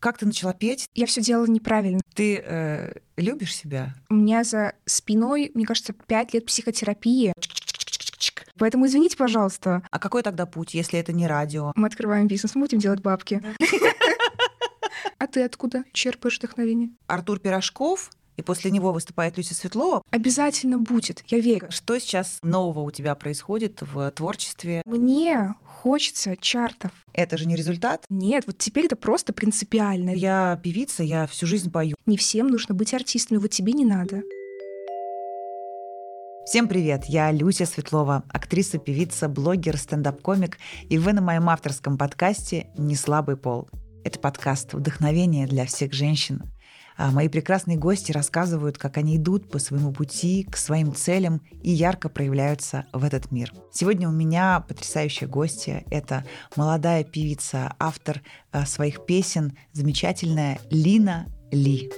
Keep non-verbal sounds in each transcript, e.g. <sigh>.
Как ты начала петь? Я все делала неправильно. Ты э, любишь себя? У меня за спиной, мне кажется, пять лет психотерапии. Поэтому извините, пожалуйста. А какой тогда путь, если это не радио? Мы открываем бизнес, мы будем делать бабки. А ты откуда черпаешь вдохновение? Артур Пирожков и после него выступает Люся Светлова. Обязательно будет, я верю. Что сейчас нового у тебя происходит в творчестве? Мне хочется чартов. Это же не результат? Нет, вот теперь это просто принципиально. Я певица, я всю жизнь пою. Не всем нужно быть артистами, вот тебе не надо. Всем привет, я Люся Светлова, актриса, певица, блогер, стендап-комик, и вы на моем авторском подкасте «Не слабый пол». Это подкаст «Вдохновение для всех женщин», мои прекрасные гости рассказывают, как они идут по своему пути к своим целям и ярко проявляются в этот мир. Сегодня у меня потрясающая гостья. Это молодая певица, автор а, своих песен, замечательная Лина Ли.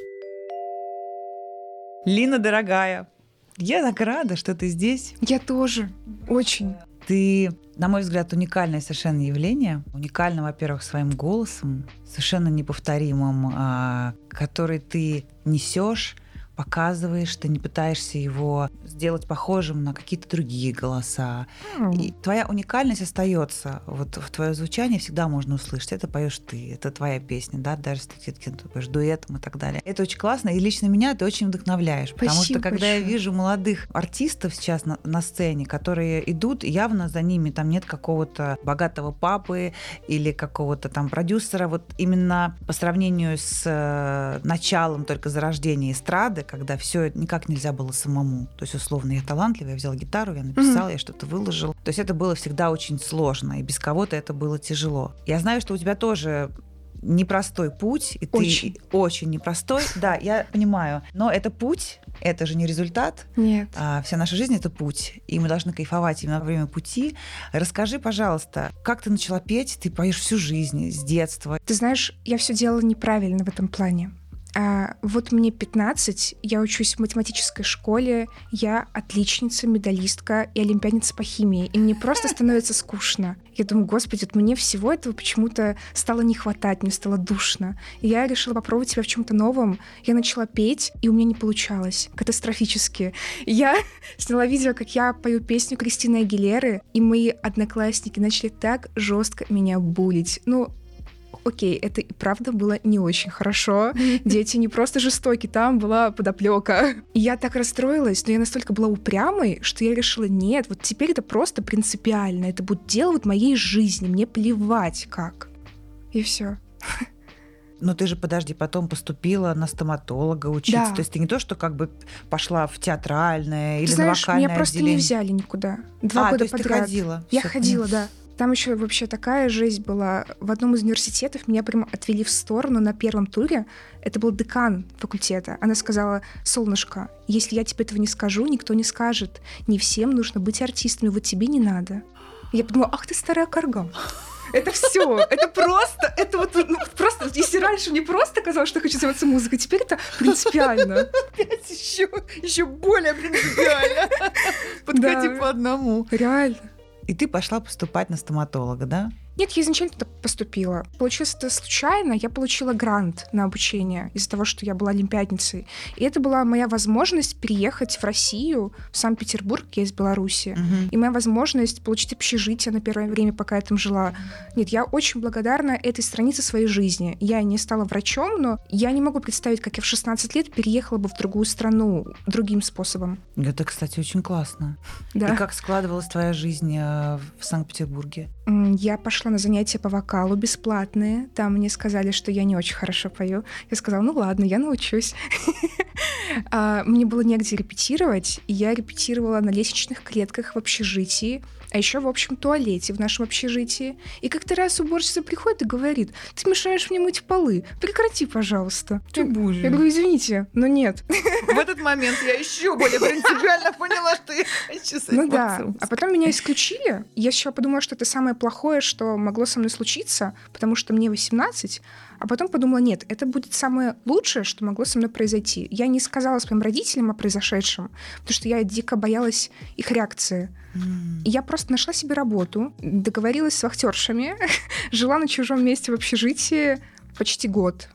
Лина, дорогая, я так рада, что ты здесь. Я тоже. Очень. Ты, на мой взгляд, уникальное совершенно явление. Уникально, во-первых, своим голосом, совершенно неповторимым, а, который ты несешь показываешь, ты не пытаешься его сделать похожим на какие-то другие голоса. Mm. И твоя уникальность остается. Вот в твое звучание всегда можно услышать. Это поешь ты, это твоя песня, да, даже если ты поешь дуэтом и так далее. Это очень классно, и лично меня ты очень вдохновляешь. Спасибо потому что когда большое. я вижу молодых артистов сейчас на, на сцене, которые идут, явно за ними там нет какого-то богатого папы или какого-то там продюсера. Вот именно по сравнению с э, началом только зарождения эстрады, когда все никак нельзя было самому. То есть, условно, я талантливая, я взяла гитару, я написала, mm-hmm. я что-то выложила. То есть это было всегда очень сложно, и без кого-то это было тяжело. Я знаю, что у тебя тоже непростой путь, и очень. ты очень непростой. Да, я понимаю. Но это путь, это же не результат. Нет. А, вся наша жизнь это путь, и мы должны кайфовать именно во время пути. Расскажи, пожалуйста, как ты начала петь? Ты поешь всю жизнь, с детства. Ты знаешь, я все делала неправильно в этом плане. А, вот мне 15, я учусь в математической школе, я отличница, медалистка и олимпиадница по химии, и мне просто <laughs> становится скучно. Я думаю, господи, вот мне всего этого почему-то стало не хватать, мне стало душно. И я решила попробовать себя в чем-то новом. Я начала петь, и у меня не получалось. Катастрофически. Я <laughs> сняла видео, как я пою песню Кристины Агилеры, и мои одноклассники начали так жестко меня булить. Ну, окей, это и правда было не очень хорошо. <laughs> Дети не просто жестоки, там была подоплека. И я так расстроилась, но я настолько была упрямой, что я решила, нет, вот теперь это просто принципиально, это будет дело вот моей жизни, мне плевать как. И все. Но ты же, подожди, потом поступила на стоматолога учиться. Да. То есть ты не то, что как бы пошла в театральное ты или знаешь, на вокальное меня просто отделение. не взяли никуда. Два а, года то есть подряд. ты ходила? Я ходила, да. Там еще вообще такая жизнь была. В одном из университетов меня прям отвели в сторону на первом туре. Это был декан факультета. Она сказала, солнышко, если я тебе этого не скажу, никто не скажет. Не всем нужно быть артистами, вот тебе не надо. Я подумала, ах ты старая карга. Это все, это просто, это вот ну, просто, если раньше мне просто казалось, что я хочу заниматься музыкой, теперь это принципиально. Опять еще, еще более принципиально. Подкати по одному. Реально. И ты пошла поступать на стоматолога, да? Нет, я изначально туда поступила. Получилось это случайно. Я получила грант на обучение из-за того, что я была олимпиадницей. И это была моя возможность переехать в Россию, в Санкт-Петербург, я из Беларуси. Uh-huh. И моя возможность получить общежитие на первое время, пока я там жила. Нет, я очень благодарна этой странице своей жизни. Я не стала врачом, но я не могу представить, как я в 16 лет переехала бы в другую страну другим способом. Это, кстати, очень классно. Да. И как складывалась твоя жизнь э, в Санкт-Петербурге? Я пошла на занятия по вокалу бесплатные. Там мне сказали, что я не очень хорошо пою. Я сказала, ну ладно, я научусь. <laughs> А, мне было негде репетировать, и я репетировала на лестничных клетках в общежитии а еще в общем туалете в нашем общежитии. И как-то раз уборщица приходит и говорит, ты мешаешь мне мыть полы, прекрати, пожалуйста. Ты боже. Я говорю, извините, но нет. В этот момент я еще более принципиально поняла, что я хочу Ну да, а потом меня исключили. Я еще подумала, что это самое плохое, что могло со мной случиться, потому что мне 18, а потом подумала, нет, это будет самое лучшее, что могло со мной произойти. Я не сказала своим родителям о произошедшем, потому что я дико боялась их реакции. Mm. Я просто нашла себе работу, договорилась с вахтершами, <laughs> жила на чужом месте в общежитии, почти год.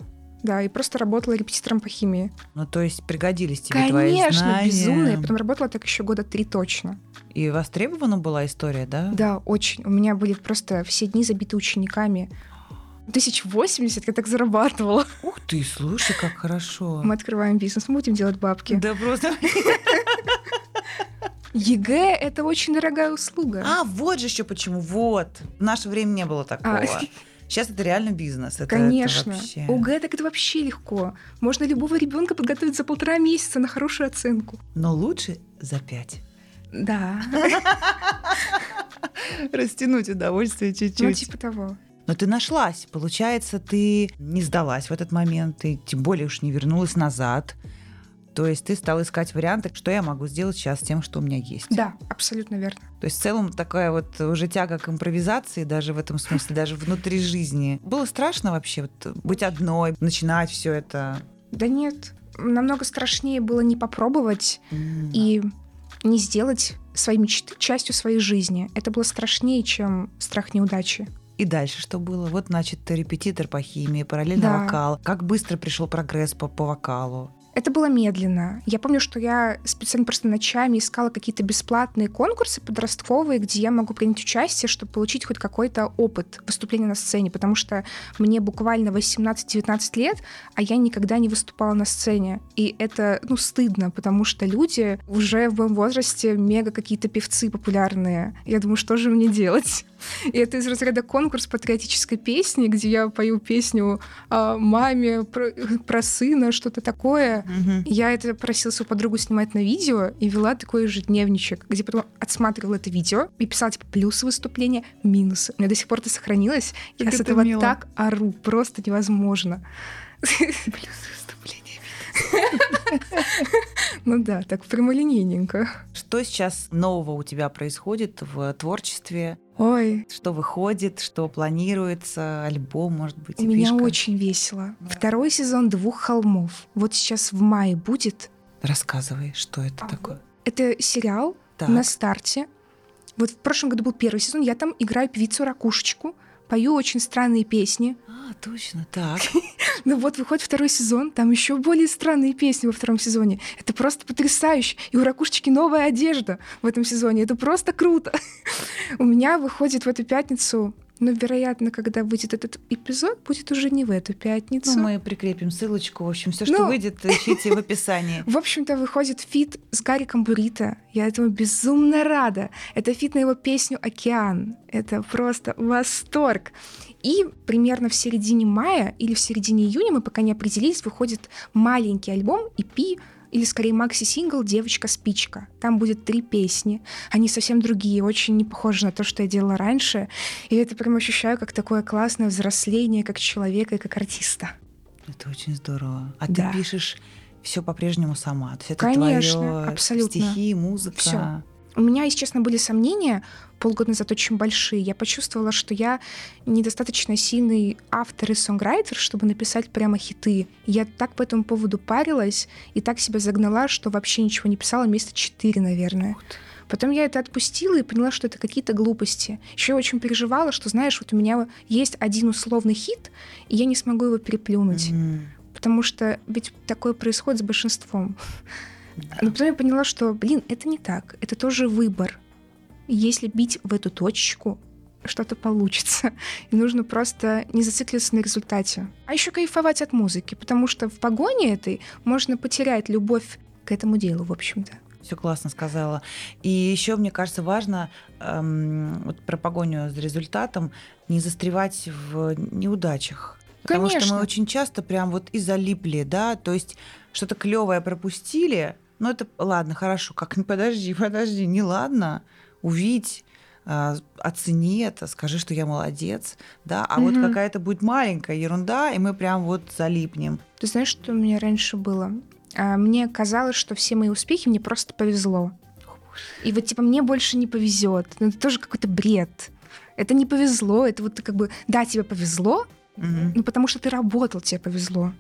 Да, и просто работала репетитором по химии. Ну, то есть пригодились тебе твои Конечно, знания. безумно. Я потом работала так еще года три точно. И востребована была история, да? Да, очень. У меня были просто все дни забиты учениками. Тысяч восемьдесят я так зарабатывала. Ух ты, слушай, как хорошо. Мы открываем бизнес, мы будем делать бабки. Да просто... <laughs> ЕГЭ — это очень дорогая услуга. А, вот же еще почему. Вот. В наше время не было такого. А. Сейчас это реально бизнес. Это, Конечно. Это вообще... ОГЭ так это вообще легко. Можно любого ребенка подготовить за полтора месяца на хорошую оценку. Но лучше за пять. Да. <laughs> Растянуть удовольствие чуть-чуть. Ну, типа того. Но ты нашлась. Получается, ты не сдалась в этот момент, ты тем более уж не вернулась назад. То есть ты стала искать варианты, что я могу сделать сейчас с тем, что у меня есть. Да, абсолютно верно. То есть в целом такая вот уже тяга к импровизации даже в этом смысле, даже внутри жизни. Было страшно вообще вот быть одной, начинать все это? Да нет, намного страшнее было не попробовать М. и не сделать свои мечты частью своей жизни. Это было страшнее, чем страх неудачи. И дальше что было? Вот, значит, ты репетитор по химии, параллельно Да. вокал. Как быстро пришел прогресс по, по вокалу? Это было медленно. Я помню, что я специально просто ночами искала какие-то бесплатные конкурсы подростковые, где я могу принять участие, чтобы получить хоть какой-то опыт выступления на сцене, потому что мне буквально 18-19 лет, а я никогда не выступала на сцене. И это, ну, стыдно, потому что люди уже в моем возрасте мега какие-то певцы популярные. Я думаю, что же мне делать? <laughs> И это из разряда конкурс патриотической песни, где я пою песню о маме, про, про сына, что-то такое. Мгм. Я это просила свою подругу снимать на видео и вела такой ежедневничек, где потом отсматривала это видео и писала типа плюсы выступления, минусы. У меня до сих пор это сохранилось. Как Я с это этого мило. так ору, просто невозможно. Плюсы выступления. <laughs> Ну да, так прямолинейненько. Что сейчас нового у тебя происходит в творчестве? Ой, Что выходит, что планируется, альбом, может быть, у меня эпишка? очень весело. Да. Второй сезон «Двух холмов». Вот сейчас в мае будет. Рассказывай, что это А, такое. Это сериал Так. на старте. Вот в прошлом году был первый сезон, я там играю певицу-ракушечку, пою очень странные песни. А, точно, так. <laughs> Ну вот выходит второй сезон, там еще более странные песни во втором сезоне. Это просто потрясающе. И у ракушечки новая одежда в этом сезоне. Это просто круто. <laughs> У меня выходит в эту пятницу, ну, вероятно, когда выйдет этот эпизод, будет уже не в эту пятницу. Ну, мы прикрепим ссылочку. В общем, все, что Ну. выйдет, ищите в описании. <laughs> В общем-то, выходит фит с Гариком Burito. Я этому безумно рада. Это фит на его песню «Океан». Это просто восторг. И примерно в середине мая или в середине июня, мы пока не определились, выходит маленький альбом EP, или скорее макси-сингл «Девочка-спичка». Там будет три песни. Они совсем другие, очень не похожи на то, что я делала раньше. И это прям ощущаю как такое классное взросление как человека и как артиста. Это очень здорово. А Да. ты пишешь все по-прежнему сама. То есть это Конечно, твоё абсолютно. стихи, музыка. Всё. У меня, если честно, были сомнения полгода назад очень большие. Я почувствовала, что я недостаточно сильный автор и сонграйтер, чтобы написать прямо хиты. Я так по этому поводу парилась и так себя загнала, что вообще ничего не писала месяца четыре, наверное. Потом я это отпустила и поняла, что это какие-то глупости. Еще я очень переживала, что, знаешь, вот у меня есть один условный хит, и я не смогу его переплюнуть. М, Потому что ведь такое происходит с большинством. Но потом я поняла, что, блин, это не так. Это тоже выбор. Если бить в эту точечку, что-то получится. И нужно просто не зацикливаться на результате. А еще кайфовать от музыки, потому что в погоне этой можно потерять любовь к этому делу, в общем-то. Все классно сказала. И еще, мне кажется, важно эм, вот про погоню за результатом не застревать в неудачах. Потому что мы очень часто прям вот и залипли, да, то есть что-то клевое пропустили, ну это ладно, хорошо, как подожди, подожди, не ладно, увидь, а, оцени это, скажи, что я молодец, да, а вот Мгм. какая-то будет маленькая ерунда, и мы прям вот залипнем. Ты знаешь, что у меня раньше было? А, Мне казалось, что все мои успехи мне просто повезло. И вот типа мне больше не повезет. Ну, это тоже какой-то бред. Это не повезло, это вот как бы, да, тебе повезло, Мгм. ну потому что ты работал, тебе повезло.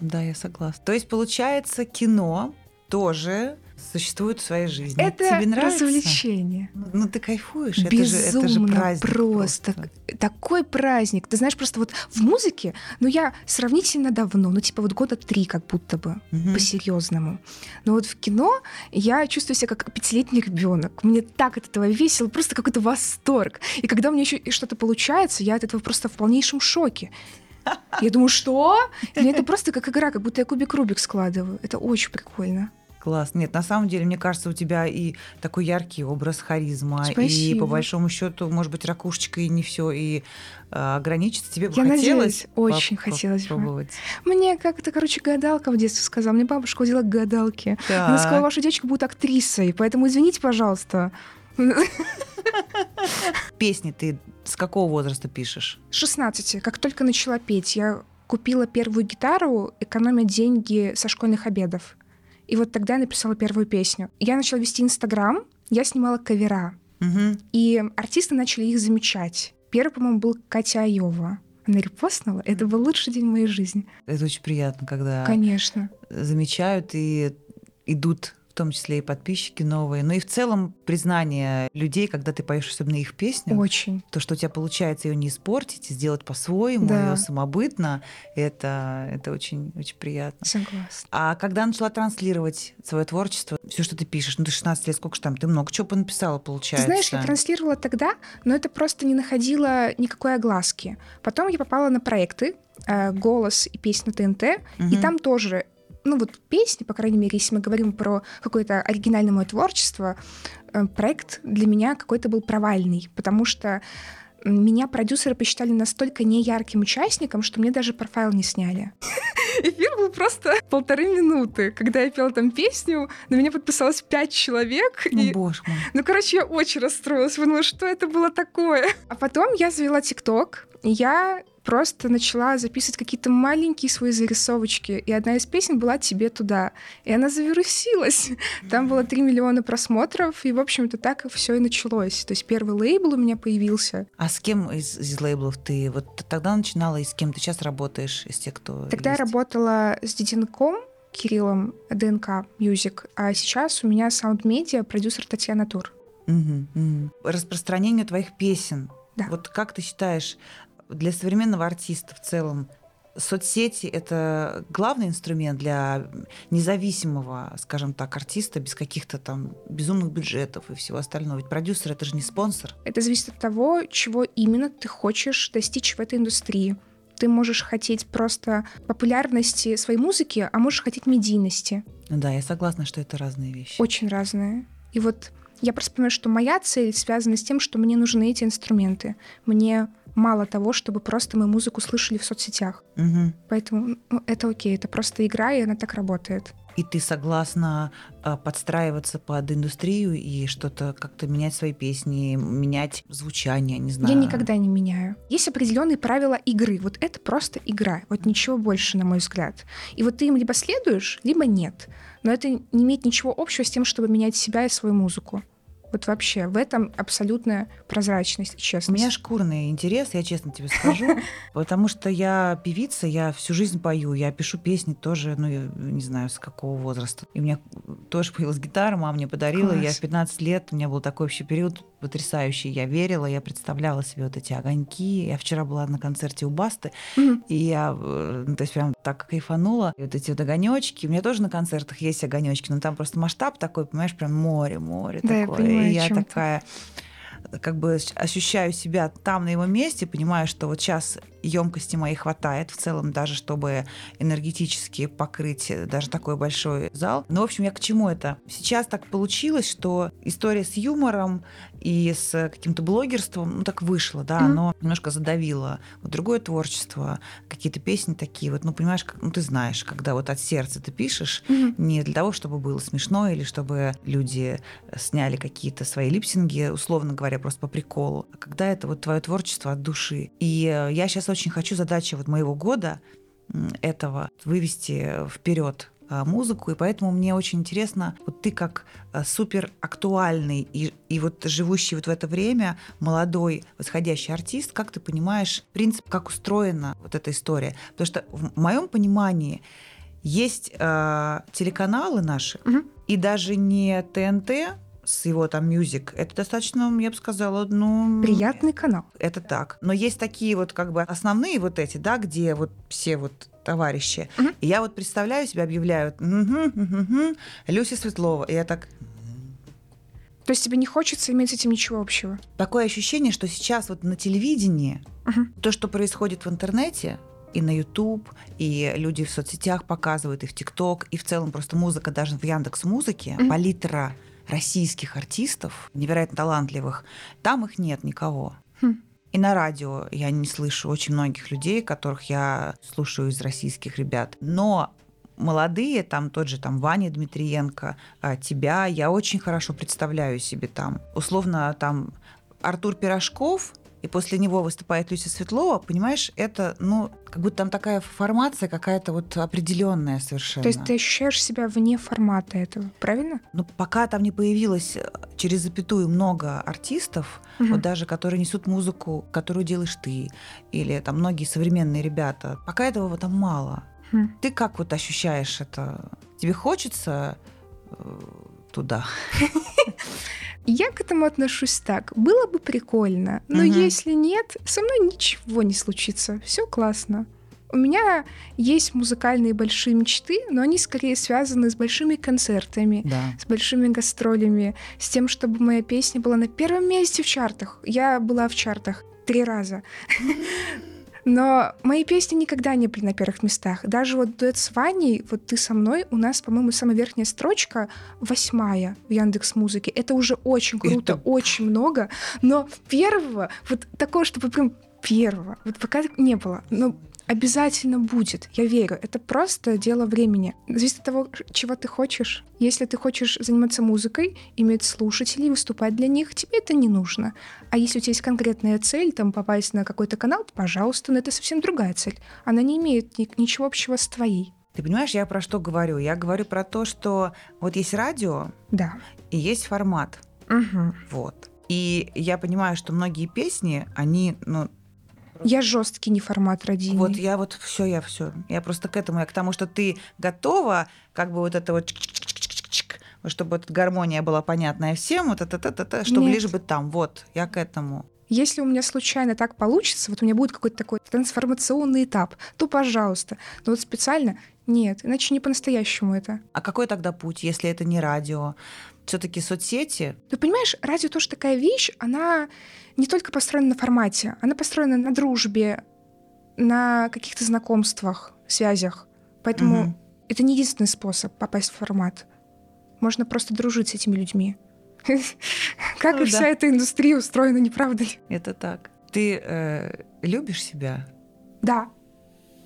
Да, я согласна. То есть, получается, кино тоже существуют в своей жизни. Это Тебе нравится? развлечение. Ну, ну, ты кайфуешь, Безумно это же, это же праздник просто. просто. Такой праздник. Ты знаешь, просто вот в музыке, ну я сравнительно давно, ну типа вот года три как будто бы, Мгм. по-серьезному. Но вот в кино я чувствую себя как пятилетний ребенок. Мне так от этого весело, просто какой-то восторг. И когда у меня еще что-то получается, я от этого просто в полнейшем шоке. Я думаю, что? Для это <laughs> просто как игра, как будто я кубик Рубик складываю. Это очень прикольно. Класс. Нет, на самом деле, мне кажется, у тебя и такой яркий образ харизма, и Спасибо. по большому счету, может быть, ракушечка и не все, и а, ограничиться тебе бы Я хотелось. надеюсь, очень хотелось бы. попробовать. Мне как-то, короче, гадалка в детстве сказала. Мне бабушка водила к гадалке. Она сказала, Так. ваша девочка будет актрисой, поэтому извините, пожалуйста. Песни ты с какого возраста пишешь? 16, как только начала петь, я купила первую гитару, экономя деньги со школьных обедов. И вот тогда я написала первую песню. Я начала вести Инстаграм, я снимала кавера. Мгм. И артисты начали их замечать. Первый, по-моему, был Катя Айова. Она репостнула. Это был лучший день в моей жизни. Это очень приятно, когда Конечно. замечают и идут том числе и подписчики новые. Ну и в целом признание людей, когда ты поешь особенно их песню, Очень. то, что у тебя получается ее не испортить, и сделать по-своему, Да. ее самобытно, это, это очень, очень приятно. Согласна. А когда начала транслировать свое творчество, все, что ты пишешь, ну ты 16 лет, сколько ж там, ты много чего понаписала, Ты получается. знаешь, я транслировала тогда, но это просто не находило никакой огласки. Потом я попала на проекты э, «Голос» и «Песня ТНТ», и Мгм. там тоже, ну вот песни, по крайней мере, если мы говорим про какое-то оригинальное мое творчество, э, проект для меня какой-то был провальный, потому что меня продюсеры посчитали настолько неярким участником, что мне даже профайл не сняли. <laughs> Эфир был просто полторы минуты. Когда я пела там песню, на меня подписалось пять человек. Ну, и боже мой. ну, короче, я очень расстроилась. Подумала, что это было такое. А потом я завела ТикТок, я просто начала записывать какие-то маленькие свои зарисовочки. И одна из песен была «Тебе туда». И она завирусилась. <laughs> Там было 3 миллиона просмотров, и, в общем-то, так все и началось. То есть первый лейбл у меня появился. А с кем из, из лейблов ты вот тогда начинала и с кем ты сейчас работаешь из тех, кто Тогда я есть? работала с Диденком, Кириллом, ДНК Music, а сейчас у меня саунд-медиа, продюсер Татьяна Тур. Мгм, мгм. Распространение твоих песен. Да. Вот как ты считаешь, для современного артиста в целом соцсети это главный инструмент для независимого, скажем так, артиста без каких-то там безумных бюджетов и всего остального. Ведь продюсер это же не спонсор. Это зависит от того, чего именно ты хочешь достичь в этой индустрии. Ты можешь хотеть просто популярности своей музыки, а можешь хотеть медийности. Да, я согласна, что это разные вещи. Очень разные. И вот я просто понимаю, что моя цель связана с тем, что мне нужны эти инструменты. Мне мало того, чтобы просто мы музыку слышали в соцсетях. Мгм. Поэтому ну, это окей, это просто игра, и она так работает. И ты согласна а, подстраиваться под индустрию и что-то как-то менять свои песни, менять звучание, не знаю. Я никогда не меняю. Есть определенные правила игры. Вот это просто игра. Вот ничего больше, на мой взгляд. И вот ты им либо следуешь, либо нет. Но это не имеет ничего общего с тем, чтобы менять себя и свою музыку. Вот вообще, в этом абсолютная прозрачность и У меня шкурный интерес, я честно тебе скажу, <laughs> потому что я певица, я всю жизнь пою, я пишу песни тоже, ну, я не знаю, с какого возраста. И у меня тоже появилась гитара, мама мне подарила, я в 15 лет, у меня был такой вообще период потрясающий, я верила, я представляла себе вот эти огоньки. Я вчера была на концерте у Басты, Мгм. и я, ну, то есть прям так кайфанула. И вот эти вот огонечки. У меня тоже на концертах есть огонечки, но там просто масштаб такой, понимаешь, прям море, море Да, я такое. понимаю, и я такая как бы ощ- ощущаю себя там на его месте, понимаю, что вот сейчас емкости моей хватает в целом даже, чтобы энергетически покрыть э, даже такой большой зал. Ну, в общем, я к чему это? Сейчас так получилось, что история с юмором и с каким-то блогерством, ну, так вышло, да, Мгм. оно немножко задавило вот другое творчество, какие-то песни такие, вот, ну, понимаешь, как, ну, ты знаешь, когда вот от сердца ты пишешь, Мгм. не для того, чтобы было смешно или чтобы люди сняли какие-то свои липсинги, условно говоря, просто по приколу, а когда это вот твое творчество от души. И э, я сейчас очень хочу задача вот моего года этого вывести вперед музыку, и поэтому мне очень интересно, вот ты как а, супер актуальный и, и вот живущий вот в это время молодой восходящий артист, как ты понимаешь принцип, как устроена вот эта история? Потому что в моем понимании есть э, телеканалы наши, Мгм. и даже не ТНТ с его там мюзик, это достаточно, я бы сказала, ну... Приятный канал. Это так. Но есть такие вот как бы основные вот эти, да, где вот все вот товарищи. Мгм. И я вот представляю себя, объявляю, «Мгм, мгм, мгм, Люся Светлова. И я так, То есть тебе не хочется иметь с этим ничего общего. такое ощущение, что сейчас вот на телевидении Мгм. то, что происходит в интернете, и на YouTube, и люди в соцсетях показывают, и в ТикТок, и в целом просто музыка даже в Яндекс Музыке, Мгм. палитра российских артистов, невероятно талантливых, там их нет никого. Хм. И на радио я не слышу очень многих людей, которых я слушаю из российских ребят. Но молодые, там тот же там Ваня Дмитриенко, а, тебя, я очень хорошо представляю себе там. Условно там Артур Пирожков, и после него выступает Люся Светлова, понимаешь, это, ну, как будто там такая формация какая-то вот определенная совершенно. То есть ты ощущаешь себя вне формата этого, правильно? Ну, пока там не появилось э, через запятую много артистов, Мгм. вот даже которые несут музыку, которую делаешь ты, или там многие современные ребята, пока этого вот там мало. Хм. Ты как вот ощущаешь это? Тебе хочется э, туда? <laughs> Я к этому отношусь так. Было бы прикольно, но Мгм. если нет, со мной ничего не случится. Все классно. У меня есть музыкальные большие мечты, но они скорее связаны с большими концертами, Да. с большими гастролями, с тем, чтобы моя песня была на первом месте в чартах. Я была в чартах три раза. <laughs> Но мои песни никогда не были на первых местах. Даже вот дуэт с Ваней, вот ты со мной, у нас, по-моему, самая верхняя строчка восьмая в Яндекс Музыке. Это уже очень круто, Это- очень много. Но первого, вот такого, чтобы прям первого, вот пока не было. Но обязательно будет, я верю. Это просто дело времени. Зависит от того, чего ты хочешь. Если ты хочешь заниматься музыкой, иметь слушателей, выступать для них, тебе это не нужно. А если у тебя есть конкретная цель, там попасть на какой-то канал, пожалуйста, но это совсем другая цель. Она не имеет ни- ничего общего с твоей. Ты понимаешь, я про что говорю? Я говорю про то, что вот есть радио Да. и есть формат. Мгм. Вот. И я понимаю, что многие песни, они, ну, Я жесткий не формат родины. Вот я вот все, я все. Я просто к этому, я к тому, что ты готова, как бы вот это вот чтобы эта гармония была понятная всем, вот это, это, это, чтобы Нет. лишь бы там. Вот, я к этому. Если у меня случайно так получится, вот у меня будет какой-то такой трансформационный этап, то пожалуйста. Но вот специально нет, иначе не по-настоящему это. А какой тогда путь, если это не радио? Все-таки соцсети. Ты понимаешь, радио тоже такая вещь, она не только построена на формате, она построена на дружбе, на каких-то знакомствах, связях. Поэтому Мгм. это не единственный способ попасть в формат. Можно просто дружить с этими людьми. <laughs> Как Ну и да. вся эта индустрия устроена, не правда ли? Это так. Ты э, любишь себя, Да,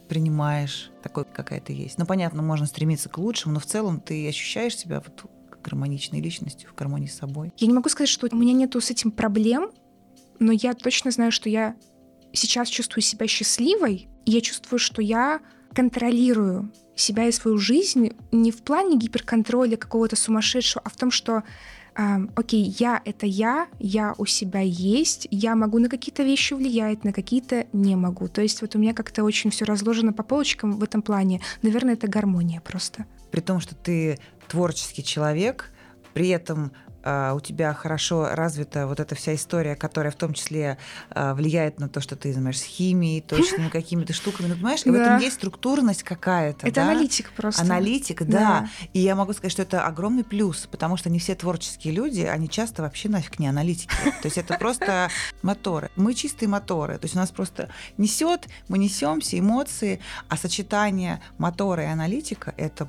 принимаешь такой, какая ты есть. Ну, понятно, можно стремиться к лучшему, но в целом ты ощущаешь себя вот гармоничной личностью, в гармонии с собой. Я не могу сказать, что у меня нету с этим проблем, но я точно знаю, что я сейчас чувствую себя счастливой, и я чувствую, что я контролирую себя и свою жизнь не в плане гиперконтроля какого-то сумасшедшего, а в том, что а, окей, я — это я, я у себя есть, я могу на какие-то вещи влиять, на какие-то не могу. То есть вот у меня как-то очень все разложено по полочкам в этом плане. Наверное, это гармония просто. При том, что ты творческий человек, при этом а, у тебя хорошо развита вот эта вся история, которая в том числе а, влияет на то, что ты занимаешься химией, <laughs> точными какими-то штуками. Ну, понимаешь, и в Да. этом есть структурность какая-то. Это да? аналитик просто. Аналитик, да. И я могу сказать, что это огромный плюс, потому что не все творческие люди, они часто вообще нафиг не аналитики. То есть это просто <laughs> моторы. Мы чистые моторы. То есть у нас просто несет, мы несемся, эмоции, а сочетание мотора и аналитика это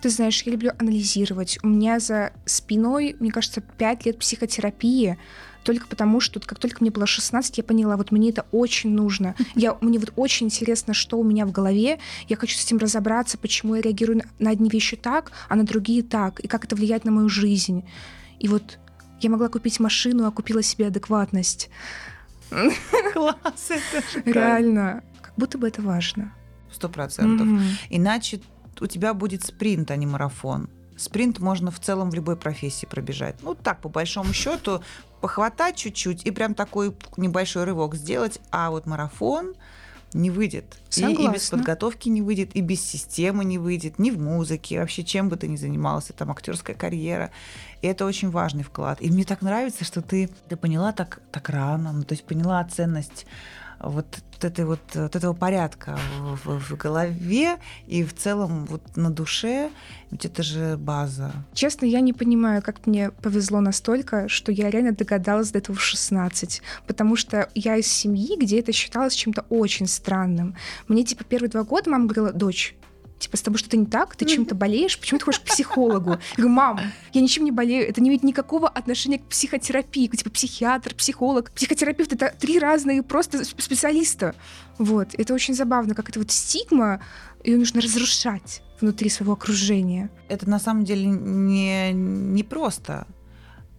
Ты знаешь, я люблю анализировать. У меня за спиной, мне кажется, 5 лет психотерапии, только потому, что как только мне было 16, я поняла, вот мне это очень нужно. Я, мне вот очень интересно, что у меня в голове. Я хочу с этим разобраться, почему я реагирую на, одни вещи так, а на другие так, и как это влияет на мою жизнь. И вот я могла купить машину, а купила себе адекватность. класс, это Реально. Как будто бы это важно. Сто процентов. Иначе у тебя будет спринт, а не марафон. Спринт можно в целом в любой профессии пробежать. Ну так, по большому счету, похватать чуть-чуть и прям такой небольшой рывок сделать. А вот марафон, не выйдет. И, и без подготовки не выйдет, и без системы не выйдет, ни в музыке, вообще чем бы ты ни занимался, там актерская карьера. И это очень важный вклад. И мне так нравится, что ты, ты поняла так, так рано, ну, то есть поняла ценность вот, этой вот, вот этого порядка в, в голове и в целом вот на душе, ведь это же база. Честно, я не понимаю, как мне повезло настолько, что я реально догадалась до этого в 16, потому что я из семьи, где это считалось чем-то очень странным. Мне типа первые два года мама говорила, дочь, типа, с тобой что-то не так, ты чем-то болеешь, почему ты ходишь к психологу? Я говорю, мам, я ничем не болею, это не имеет никакого отношения к психотерапии, типа психиатр, психолог, психотерапевт — это три разные просто специалиста. Вот, это очень забавно, как это вот стигма, ее нужно разрушать внутри своего окружения. Это на самом деле не, не просто.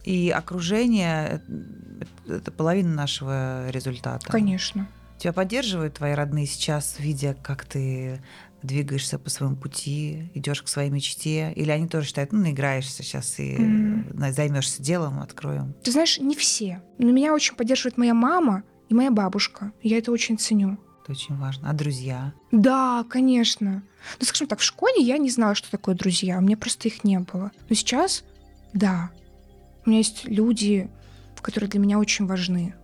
И окружение — это половина нашего результата. Конечно. Тебя поддерживают твои родные сейчас, видя, как ты двигаешься по своему пути, идешь к своей мечте, или они тоже считают, ну, наиграешься сейчас и mm. займешься делом, откроем? Ты знаешь, не все. Но меня очень поддерживает моя мама и моя бабушка. Я это очень ценю. Это очень важно. А друзья? Да, конечно. Ну, скажем так, в школе я не знала, что такое друзья. У меня просто их не было. Но сейчас, да. У меня есть люди, которые для меня очень важны.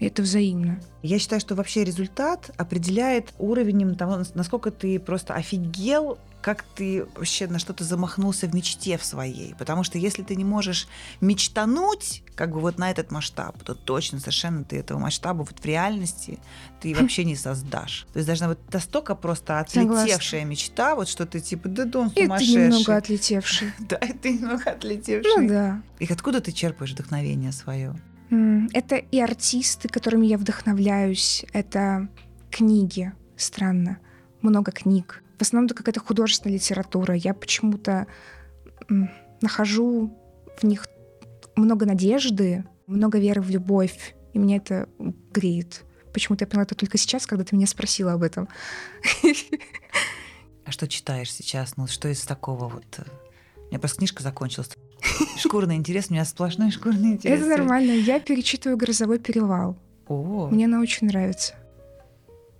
И это взаимно. Я считаю, что вообще результат определяет уровень того, насколько ты просто офигел как ты вообще на что-то замахнулся в мечте в своей. Потому что если ты не можешь мечтануть как бы вот на этот масштаб, то точно совершенно ты этого масштаба вот в реальности ты <laughs> вообще не создашь. То есть должна быть настолько просто отлетевшая Согласна. мечта, вот что ты типа, да дом сумасшедший. И ты немного отлетевший. <laughs> Да, и ты немного отлетевший. Ну да. И откуда ты черпаешь вдохновение свое? Это и артисты, которыми я вдохновляюсь, это книги, странно, много книг. В основном это какая-то художественная литература. Я почему-то нахожу в них много надежды, много веры в любовь, и меня это греет. Почему-то я поняла это только сейчас, когда ты меня спросила об этом. А что читаешь сейчас? Ну, что из такого вот... Э, у меня просто книжка закончилась. <laughs> Шкурный интерес, у меня сплошной шкурный интерес. Это нормально. Я перечитываю «Грозовой перевал». О. Мне она очень нравится.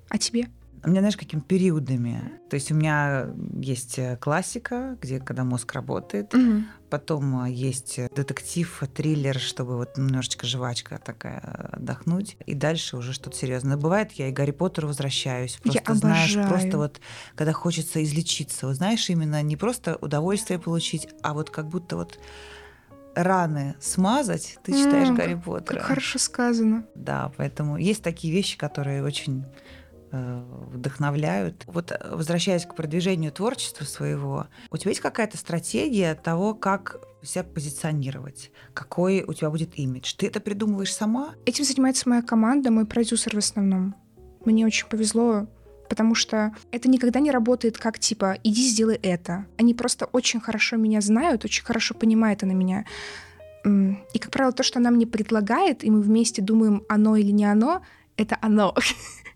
А тебе? У меня, знаешь, какими периодами. То есть у меня есть э, классика, где когда мозг работает, угу. Потом э, есть детектив, триллер, чтобы вот немножечко жвачка такая отдохнуть, и дальше уже что-то серьезное. Бывает, я и Гарри Поттеру возвращаюсь. Просто я знаешь, просто вот когда хочется излечиться, вот знаешь, именно не просто удовольствие получить, а вот как будто вот раны смазать, ты читаешь mm, Гарри Поттера. Как хорошо сказано. Да, поэтому есть такие вещи, которые очень Э, вдохновляют. Вот э, возвращаясь к продвижению творчества своего, у тебя есть какая-то стратегия того, как себя позиционировать, какой у тебя будет имидж? Ты это придумываешь сама? Этим занимается моя команда, мой продюсер в основном. Мне очень повезло, потому что это никогда не работает как типа «иди сделай это». Они просто очень хорошо меня знают, очень хорошо понимают на меня. И, как правило, то, что она мне предлагает, и мы вместе думаем, оно или не оно, это оно. <laughs>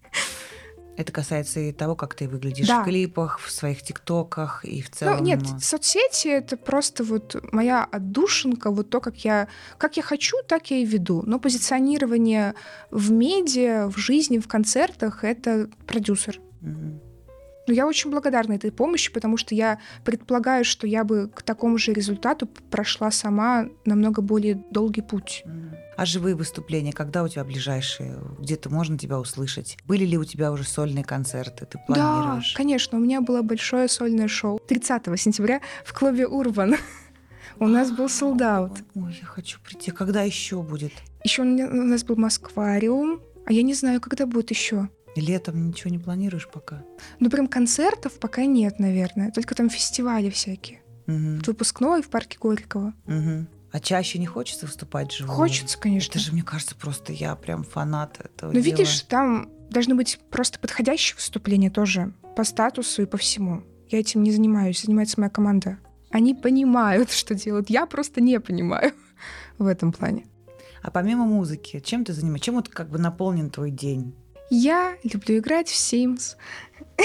Это касается и того, как ты выглядишь да. в клипах, в своих тиктоках и в ну, целом. Ну, нет, соцсети это просто вот моя отдушинка, вот то, как я, как я хочу, так я и веду. Но позиционирование в медиа, в жизни, в концертах это продюсер. Угу. Но я очень благодарна этой помощи, потому что я предполагаю, что я бы к такому же результату прошла сама намного более долгий путь. А живые выступления, когда у тебя ближайшие? Где-то можно тебя услышать? Были ли у тебя уже сольные концерты? Ты планируешь? Да, конечно. У меня было большое сольное шоу 30 сентября в клубе Урбан. <laughs> У нас был солдат. Ой, я хочу прийти. Когда еще будет? Еще у нас был Москвариум, а я не знаю, когда будет еще. Летом ничего не планируешь пока? Ну, прям концертов пока нет, наверное. Только там фестивали всякие. Угу. Выпускной в парке Горького. Угу. А чаще не хочется выступать живым? Хочется, конечно. Это же, мне кажется, просто я прям фанат этого Ну, видишь, там должны быть просто подходящие выступления тоже по статусу и по всему. Я этим не занимаюсь, занимается моя команда. Они понимают, что делают. Я просто не понимаю <laughs> в этом плане. А помимо музыки, чем ты занимаешься? Чем вот как бы наполнен твой день? Я люблю играть в Sims. <laughs>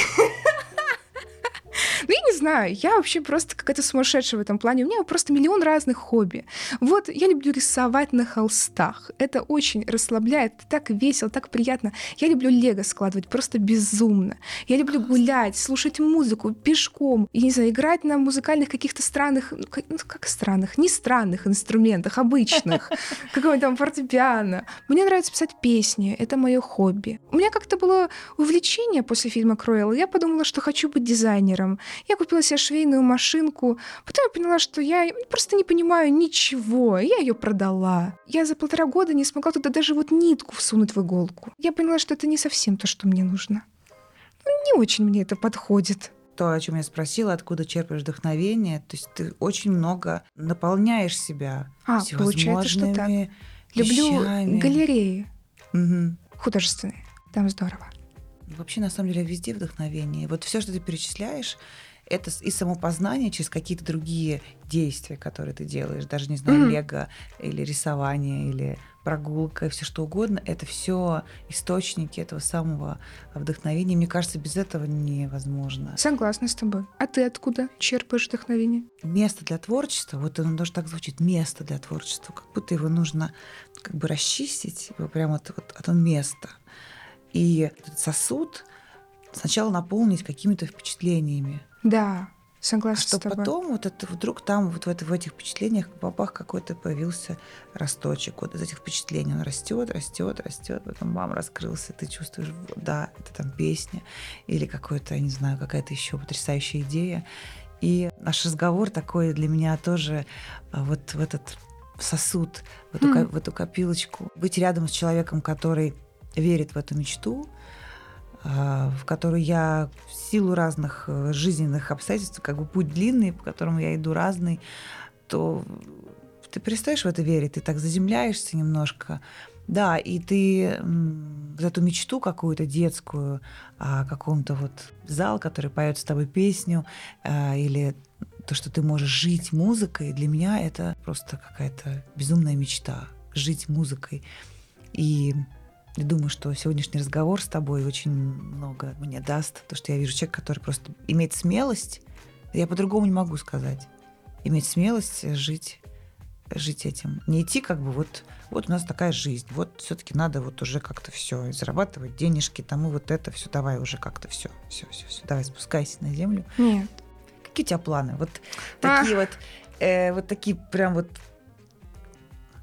Ну, не знаю, я вообще просто какая-то сумасшедшая в этом плане. У меня просто миллион разных хобби. Вот я люблю рисовать на холстах. Это очень расслабляет, так весело, так приятно. Я люблю лего складывать просто безумно. Я люблю гулять, слушать музыку пешком. И, не знаю, играть на музыкальных каких-то странных, ну как, ну, как странных, не странных инструментах, обычных. <laughs> Какой там фортепиано. Мне нравится писать песни. Это мое хобби. У меня как-то было увлечение после фильма Круэлл. Я подумала, что хочу быть дизайнером. Я купила себе швейную машинку. Потом я поняла, что я просто не понимаю ничего. Я ее продала. Я за полтора года не смогла туда даже вот нитку всунуть в иголку. Я поняла, что это не совсем то, что мне нужно. Ну, не очень мне это подходит то, о чем я спросила, откуда черпаешь вдохновение. То есть ты очень много наполняешь себя а, получается, что так. Люблю галереи угу. художественные. Там здорово. Вообще, на самом деле, везде вдохновение. Вот все, что ты перечисляешь, это и самопознание через какие-то другие действия, которые ты делаешь, даже не знаю, mm-hmm. лего или рисование или прогулка, все что угодно, это все источники этого самого вдохновения. Мне кажется, без этого невозможно. Согласна с тобой. А ты откуда черпаешь вдохновение? Место для творчества, вот оно даже так звучит, место для творчества, как будто его нужно как бы расчистить, прямо от, вот, от места. И этот сосуд сначала наполнить какими-то впечатлениями. Да, Согласна что с тобой. потом вот это вдруг там вот в, это, в этих впечатлениях бабах какой-то появился росточек. Вот из этих впечатлений он растет, растет, растет, потом бам раскрылся, ты чувствуешь, да, это там песня или какой-то, я не знаю, какая-то еще потрясающая идея. И наш разговор такой для меня тоже а, вот в этот сосуд, в эту, mm. в эту копилочку. Быть рядом с человеком, который верит в эту мечту, а, в которую я в силу разных э, жизненных обстоятельств, как бы путь длинный, по которому я иду разный, то ты перестаешь в это верить, ты так заземляешься немножко. Да, и ты вот эту мечту какую-то детскую о каком-то вот зал, который поет с тобой песню, а, или то, что ты можешь жить музыкой, для меня это просто какая-то безумная мечта — жить музыкой. И я думаю, что сегодняшний разговор с тобой очень много мне даст, то, что я вижу человека, который просто имеет смелость, я по-другому не могу сказать, иметь смелость жить жить этим. Не идти как бы вот, вот у нас такая жизнь, вот все-таки надо вот уже как-то все зарабатывать денежки, тому вот это все, давай уже как-то все, все, все, все, давай спускайся на землю. Нет. Какие у тебя планы? Вот такие а. вот, э, вот такие прям вот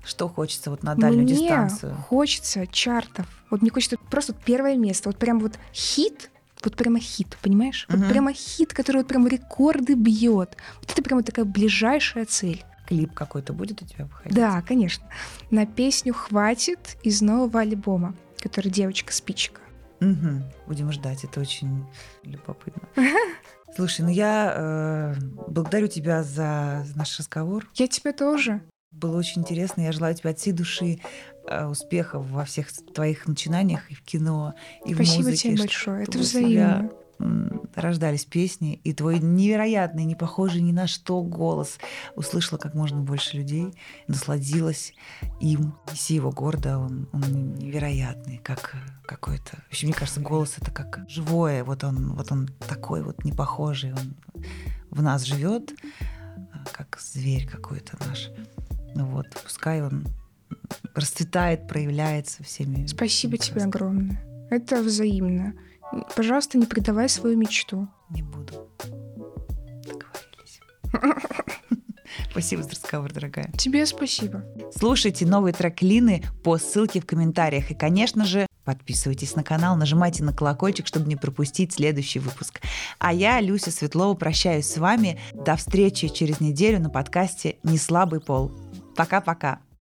что хочется вот на дальнюю мне дистанцию? хочется чартов. Вот мне хочется просто первое место. Вот прям вот хит, вот прямо хит, понимаешь? Угу. Вот прямо хит, который вот прям рекорды бьет. Вот это прямо такая ближайшая цель. Клип какой-то будет у тебя выходить? Да, конечно. На песню «Хватит» из нового альбома, который «Девочка-спичка». Угу. Будем ждать, это очень любопытно. <laughs> Слушай, ну я э, благодарю тебя за наш разговор. Я тебя тоже. Было очень интересно. Я желаю тебе от всей души э, успехов во всех твоих начинаниях и в кино, и Спасибо в музыке. Спасибо тебе большое. Это взаимно. Рождались песни, и твой невероятный, не похожий ни на что голос услышала как можно больше людей, насладилась им. Неси его гордо, он, он невероятный, как какой-то. Вообще, мне кажется, голос это как живое, вот он, вот он такой вот непохожий, он в нас живет, как зверь какой-то наш. Ну вот, пускай он расцветает, проявляется всеми. Спасибо тебе огромное. Это взаимно. Пожалуйста, не предавай свою мечту. Не буду. Договорились. <laughs> Спасибо за разговор, дорогая. Тебе спасибо. Слушайте новый трек Лины по ссылке в комментариях. И, конечно же, подписывайтесь на канал, нажимайте на колокольчик, чтобы не пропустить следующий выпуск. А я, Люся Светлова, прощаюсь с вами. До встречи через неделю на подкасте «Не слабый пол». Пока-пока.